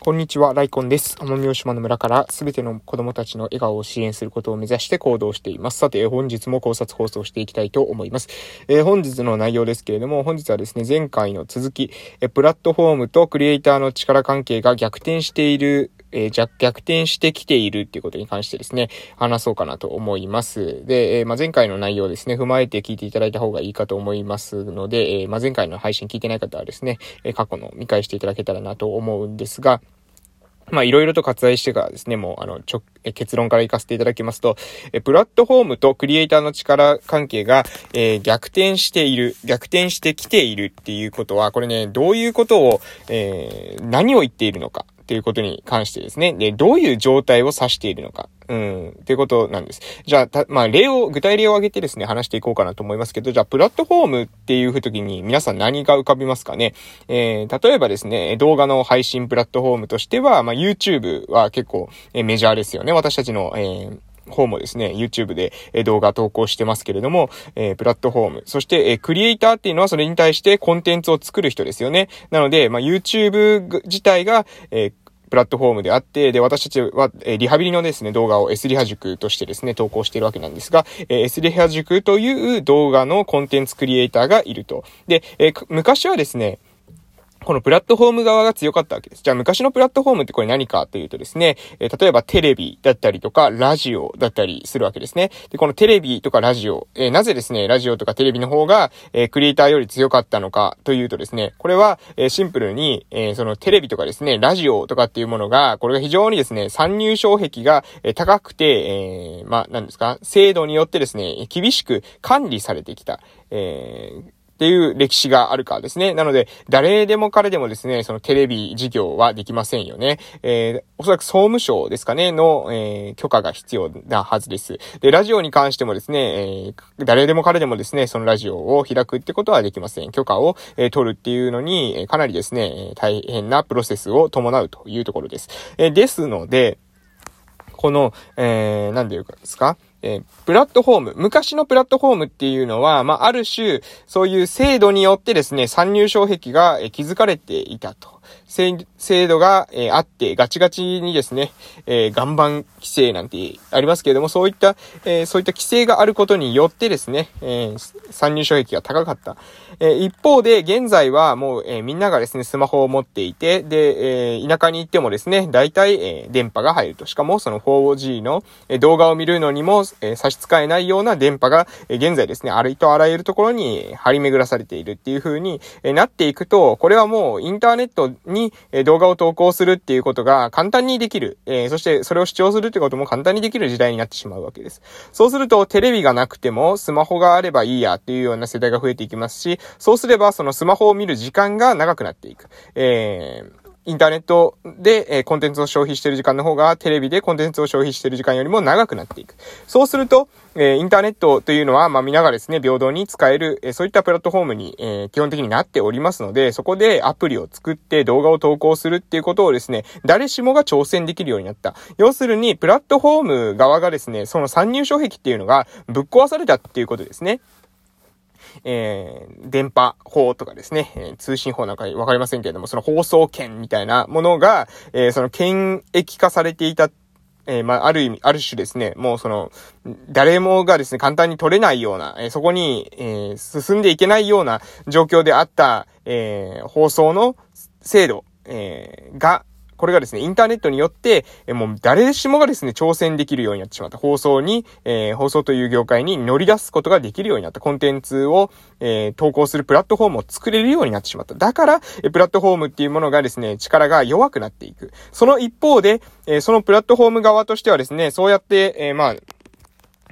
こんにちは、ライコンです。奄美大島の村からすべての子供たちの笑顔を支援することを目指して行動しています。さて、本日も考察放送していきたいと思います。えー、本日の内容ですけれども、本日はですね、前回の続き、えプラットフォームとクリエイターの力関係が逆転しているえー、逆転してきているっていうことに関してですね、話そうかなと思います。で、えー、まあ、前回の内容ですね、踏まえて聞いていただいた方がいいかと思いますので、えー、まあ、前回の配信聞いてない方はですね、え過去の見返していただけたらなと思うんですが、まあ、いろいろと割愛してからですね、もう、あの、ちょ、結論から行かせていただきますと、えプラットフォームとクリエイターの力関係が、えー、逆転している、逆転してきているっていうことは、これね、どういうことを、えー、何を言っているのか。っていうことに関してですね。で、どういう状態を指しているのか。うん、っていうことなんです。じゃあ、た、まあ、例を、具体例を挙げてですね、話していこうかなと思いますけど、じゃあ、プラットフォームっていう時に皆さん何が浮かびますかね？えー、例えばですね、動画の配信プラットフォームとしては、まあ、YouTube は結構、えメジャーですよね。私たちの、えー方もですね、YouTube で動画投稿してますけれども、えー、プラットフォーム、そして、えー、クリエイターっていうのはそれに対してコンテンツを作る人ですよね。なので、まあ、YouTube 自体が、えープラットフォームであって、で、私たちは、えリハビリのですね、動画を S リハ塾としてですね、投稿しているわけなんですが、え S リハ塾という動画のコンテンツクリエイターがいると。で、え昔はですね、このプラットフォーム側が強かったわけです。じゃあ昔のプラットフォームってこれ何かというとですね、えー、例えばテレビだったりとか、ラジオだったりするわけですね。で、このテレビとかラジオ、えー、なぜですね、ラジオとかテレビの方が、えー、クリエイターより強かったのかというとですね、これは、えシンプルに、えそのテレビとかですね、ラジオとかっていうものが、これが非常にですね、参入障壁が、え高くて、えまあ、何ですか、制度によってですね、厳しく管理されてきた。えーっていう歴史があるからですね。なので、誰でも彼でもですね、そのテレビ事業はできませんよね。えー、おそらく総務省ですかね、の、えー、許可が必要なはずです。で、ラジオに関してもですね、えー、誰でも彼でもですね、そのラジオを開くってことはできません。許可を、えー、取るっていうのに、え、かなりですね、大変なプロセスを伴うというところです。え、ですので、この、えー、なんていうかですか？えー、プラットフォーム、昔のプラットフォームっていうのは、まあ、ある種、そういう制度によってですね、参入障壁が、築かれていたと。制度が、え、あって、ガチガチにですね、えー、岩盤規制なんてありますけれども、そういった、えー、そういった規制があることによってですね、え参入障壁が高かった。え一方で、現在はもう、えみんながですね、スマホを持っていて、で、え田舎に行ってもですね、大体、え電波が入ると。しかも、その 4G の、え動画を見るのにも、え差し支えないような電波が、え現在ですね、ありとあらゆるところに張り巡らされているっていう風に、なっていくと、これはもうインターネットに、え動画を投稿するっていうことが簡単にできる。えー、そしてそれを視聴するってことも簡単にできる時代になってしまうわけです。そうするとテレビがなくてもスマホがあればいいやっていうような世代が増えていきますし、そうすればそのスマホを見る時間が長くなっていく。えーインターネットで、えー、コンテンツを消費している時間の方が、テレビでコンテンツを消費している時間よりも長くなっていく。そうすると、えー、インターネットというのは、まあ、皆がですね、平等に使える、えー、そういったプラットフォームに、えー、基本的になっておりますので、そこでアプリを作って動画を投稿するっていうことをですね、誰しもが挑戦できるようになった。要するに、プラットフォーム側がですね、その参入障壁っていうのがぶっ壊されたっていうことですね。えー、電波法とかですね、えー、通信法なんかわかりませんけれども、その放送権みたいなものが、えー、その権益化されていたえー、まあ、ある意味、ある種ですね、もうその、誰もがですね、簡単に取れないような、えー、そこに、えー、進んでいけないような状況であった、え放送の制度、えが、これがですね、インターネットによって、えもう誰しもがですね、挑戦できるようになってしまった。放送に、えー、放送という業界に乗り出すことができるようになった。コンテンツを、えー、投稿するプラットフォームを作れるようになってしまった。だから、えプラットフォームっていうものがですね、力が弱くなっていく。その一方で、えー、そのプラットフォーム側としてはですね、そうやって、えまあ、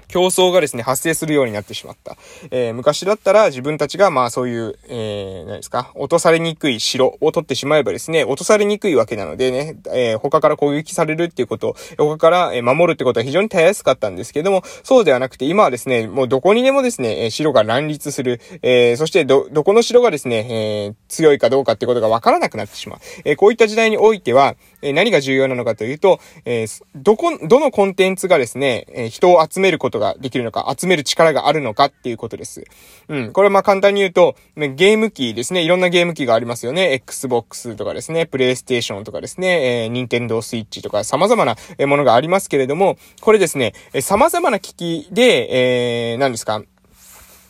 競争がですね、発生するようになってしまった。えー、昔だったら自分たちがまあそういう、えー、何ですか、落とされにくい城を取ってしまえばですね、落とされにくいわけなのでね、えー、他から攻撃されるっていうこと、他から守るってことは非常にたやすかったんですけども、そうではなくて今はですね、もうどこにでもですね、城が乱立する、えー、そしてど、どこの城がですね、えー、強いかどうかってことがわからなくなってしまう。えー、こういった時代においては、えー、何が重要なのかというと、えー、どこ、どのコンテンツがですね、えー、人を集めることことができるのか、集める力があるのかっていうことです。うん。これはまあ簡単に言うと、ゲーム機ですね。いろんなゲーム機がありますよね。Xbox とかですね、PlayStation とかですね、えー、Nintendo Switch とか様々なものがありますけれども、これですね、様々な機器で、えー、何ですか、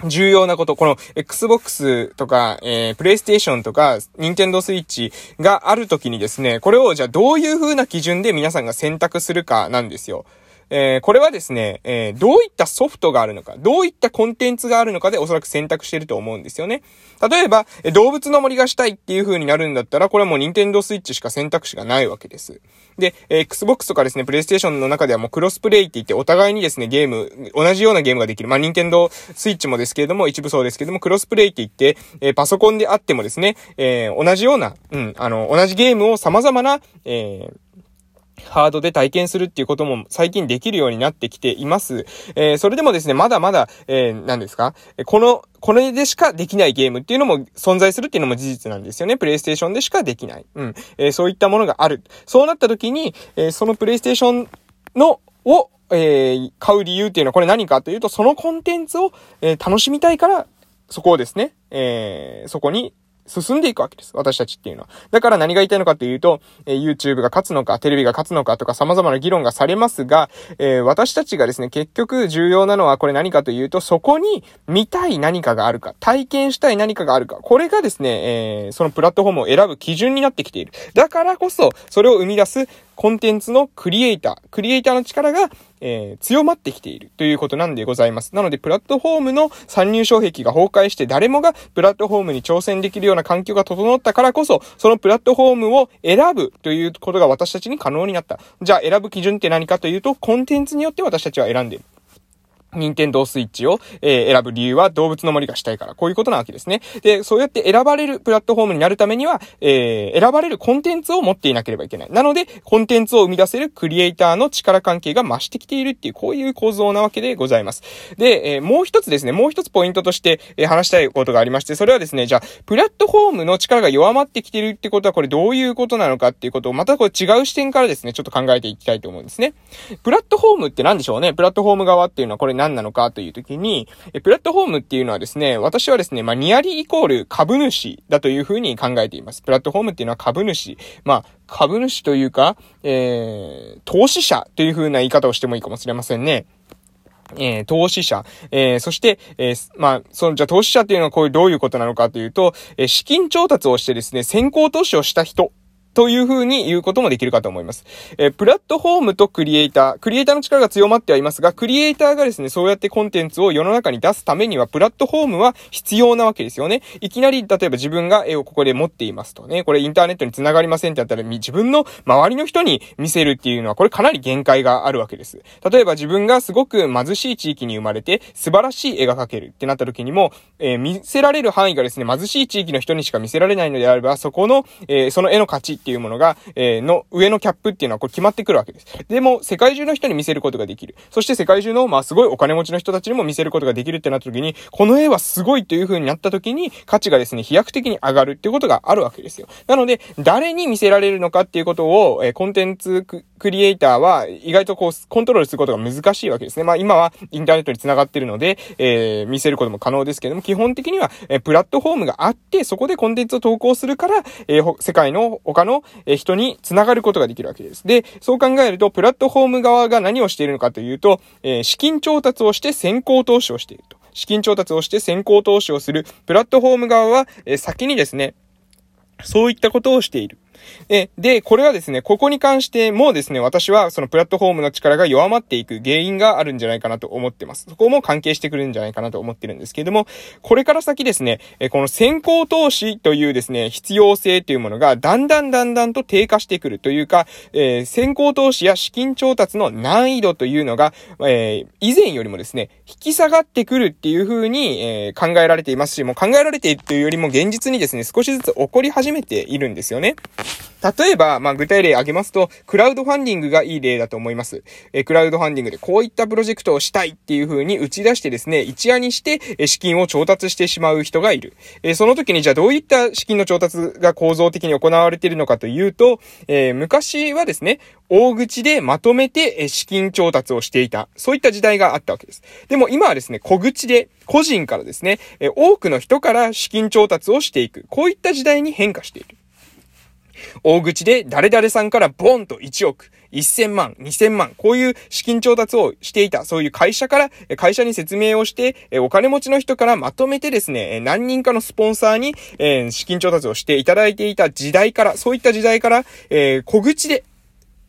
重要なこと、この Xbox とか、えー、PlayStation とか、Nintendo Switch があるときにですね、これをじゃあどういう風な基準で皆さんが選択するかなんですよ。えー、これはですね、えー、どういったソフトがあるのか、どういったコンテンツがあるのかでおそらく選択してると思うんですよね。例えば、動物の森がしたいっていう風になるんだったら、これはもう Nintendo Switch しか選択肢がないわけです。で、え、Xbox とかですね、PlayStation の中ではもうクロスプレイって言ってお互いにですね、ゲーム、同じようなゲームができる。まあ、Nintendo Switch もですけれども、一部そうですけれども、クロスプレイって言って、え、パソコンであってもですね、え、同じような、うん、あの、同じゲームを様々な、えー、ハードで体験するっていうことも最近できるようになってきています。えー、それでもですね、まだまだ、えー、何ですか？この、これでしかできないゲームっていうのも存在するっていうのも事実なんですよね。プレイステーションでしかできない。うん。えー、そういったものがある。そうなった時に、え、そのプレイステーションの、を、え、買う理由っていうのはこれ何かというと、そのコンテンツを、え、楽しみたいから、そこをですね、えー、そこに進んでいくわけです。私たちっていうのは。だから何が言いたいのかというと、えー、YouTube が勝つのか、テレビが勝つのかとか様々な議論がされますが、えー、私たちがですね、結局重要なのはこれ何かというと、そこに見たい何かがあるか、体験したい何かがあるか、これがですね、えー、そのプラットフォームを選ぶ基準になってきている。だからこそ、それを生み出すコンテンツのクリエイター、クリエイターの力が、えー、強まってきているということなんでございます。なので、プラットフォームの参入障壁が崩壊して誰もがプラットフォームに挑戦できるような環境が整ったからこそ、そのプラットフォームを選ぶということが私たちに可能になった。じゃあ選ぶ基準って何かというと、コンテンツによって私たちは選んでいる。任天堂スイッチを、えー、選ぶ理由は動物の森がしたいから。こういうことなわけですね。で、そうやって選ばれるプラットフォームになるためには、えー、選ばれるコンテンツを持っていなければいけない。なので、コンテンツを生み出せるクリエイターの力関係が増してきているっていう、こういう構造なわけでございます。で、えー、もう一つですね、もう一つポイントとして、えー、話したいことがありまして、それはですね、じゃあ、プラットフォームの力が弱まってきてるってことは、これどういうことなのかっていうことを、またこれ違う視点からですね、ちょっと考えていきたいと思うんですね。プラットフォームって何でしょうねプラットフォーム側っていうのはこれ何なのかというと時に、え、プラットフォームっていうのはですね、私はですね、まあ、ニアリイコール株主だというふうに考えています。プラットフォームっていうのは株主。まあ、株主というか、えー、投資者というふうな言い方をしてもいいかもしれませんね。えー、投資者、えー、そして、えー、まあ、その、じゃ投資者っていうのはこういうどういうことなのかというと、え資金調達をしてですね、先行投資をした人という風に言うこともできるかと思います。えー、プラットフォームとクリエイター、クリエイターの力が強まってはいますが、クリエイターがですね、そうやってコンテンツを世の中に出すためには、プラットフォームは必要なわけですよね。いきなり、例えば自分が絵をここで持っていますとね、これインターネットに繋がりませんってやったら、自分の周りの人に見せるっていうのは、これかなり限界があるわけです。例えば自分がすごく貧しい地域に生まれて、素晴らしい絵が描けるってなった時にも、えー、見せられる範囲がですね、貧しい地域の人にしか見せられないのであれば、そこの、えー、その絵の価値っていうものが、えーの上のキャップっていうのはこれ決まってくるわけです。でも、世界中の人に見せることができる。そして世界中の、まあ、すごいお金持ちの人たちにも見せることができるってなった時に、この絵はすごいという風になった時に、価値がですね、飛躍的に上がるっていうことがあるわけですよ。なので、誰に見せられるのかっていうことを、えコンテンツクリエイターは意外とこう、コントロールすることが難しいわけですね。まあ、今はインターネットに繋がってるので、えー、見せることも可能ですけども、基本的には、えプラットフォームがあって、そこでコンテンツを投稿するから、えー、世界の他の人に繋がることができるわけです。で、そう考えると、プラットフォーム側が何をしているのかというと、えー、資金調達をして先行投資をしていると。資金調達をして先行投資をするプラットフォーム側は、えー、先にですね、そういったことをしている。え、で、これはですね、ここに関してもですね、私はそのプラットフォームの力が弱まっていく原因があるんじゃないかなと思ってます。そこも関係してくるんじゃないかなと思ってるんですけれども、これから先ですね、この先行投資というですね、必要性というものがだんだんだんだんと低下してくるというか、えー、先行投資や資金調達の難易度というのが、えー、以前よりもですね、引き下がってくるっていうふうに、えー、考えられていますし、もう考えられているというよりも現実にですね、少しずつ起こり始めているんですよね。例えば、まあ、具体例挙げますと、クラウドファンディングがいい例だと思います。えクラウドファンディングでこういったプロジェクトをしたいっていう風に打ち出してですね、一夜にして、え資金を調達してしまう人がいる。えその時にじゃあどういった資金の調達が構造的に行われているのかというと、えー、昔はですね、大口でまとめてえ資金調達をしていた。そういった時代があったわけです。でも今はですね、小口で、個人からですね、え多くの人から資金調達をしていく。こういった時代に変化している。大口で誰々さんからボンと1億、1000万、2000万、こういう資金調達をしていた、そういう会社から、会社に説明をして、お金持ちの人からまとめてですね、何人かのスポンサーに、資金調達をしていただいていた時代から、そういった時代から、小口で、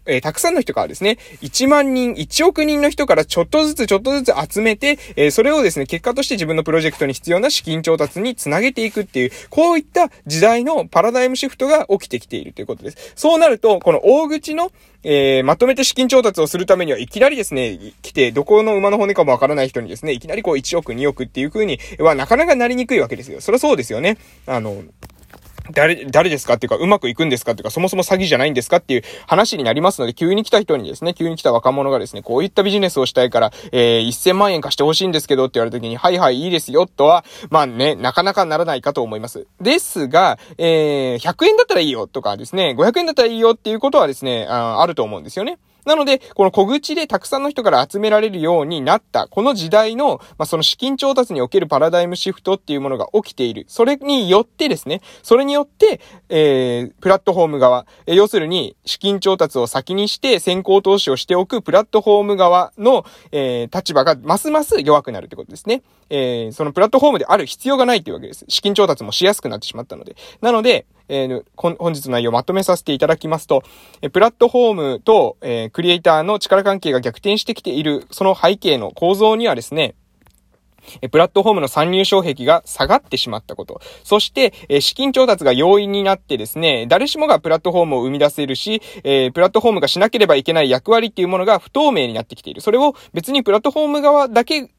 えー、たくさんの人からですね、1万人、1億人の人からちょっとずつちょっとずつ集めて、えー、それをですね、結果として自分のプロジェクトに必要な資金調達につなげていくっていう、こういった時代のパラダイムシフトが起きてきているということです。そうなると、この大口の、えー、まとめて資金調達をするためには、いきなりですね、来て、どこの馬の骨かもわからない人にですね、いきなりこう1億、2億っていう風には、なかなかなりにくいわけですよ。そりゃそうですよね。あの、誰、誰ですかっていうか、うまくいくんですかっていうか、そもそも詐欺じゃないんですかっていう話になりますので、急に来た人にですね、急に来た若者がですね、こういったビジネスをしたいから、えー、1000万円貸してほしいんですけどって言われた時に、はいはい、いいですよ、とは、まあね、なかなかならないかと思います。ですが、えー、100円だったらいいよとかですね、500円だったらいいよっていうことはですね、ああると思うんですよね。なので、この小口でたくさんの人から集められるようになった、この時代の、まあ、その資金調達におけるパラダイムシフトっていうものが起きている。それによってですね、それによって、えー、プラットフォーム側、えー、要するに資金調達を先にして先行投資をしておくプラットフォーム側の、えー、立場がますます弱くなるってことですね。えー、そのプラットフォームである必要がないっていうわけです。資金調達もしやすくなってしまったので。なので、えー、本日の内容をまとめさせていただきますと、えプラットフォームと、えー、クリエイターの力関係が逆転してきている、その背景の構造にはですね、えプラットフォームの参入障壁が下がってしまったこと。そして、え資金調達が容易になってですね、誰しもがプラットフォームを生み出せるし、えプラットフォームがしなければいけない役割っていうものが不透明になってきている。それを別にプラットフォーム側だけ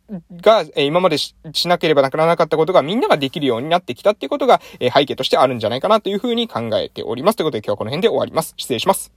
が、え今までしなければならなかったことがみんなができるようになってきたっていうことが、え背景としてあるんじゃないかなというふうに考えております。ということで今日はこの辺で終わります。失礼します。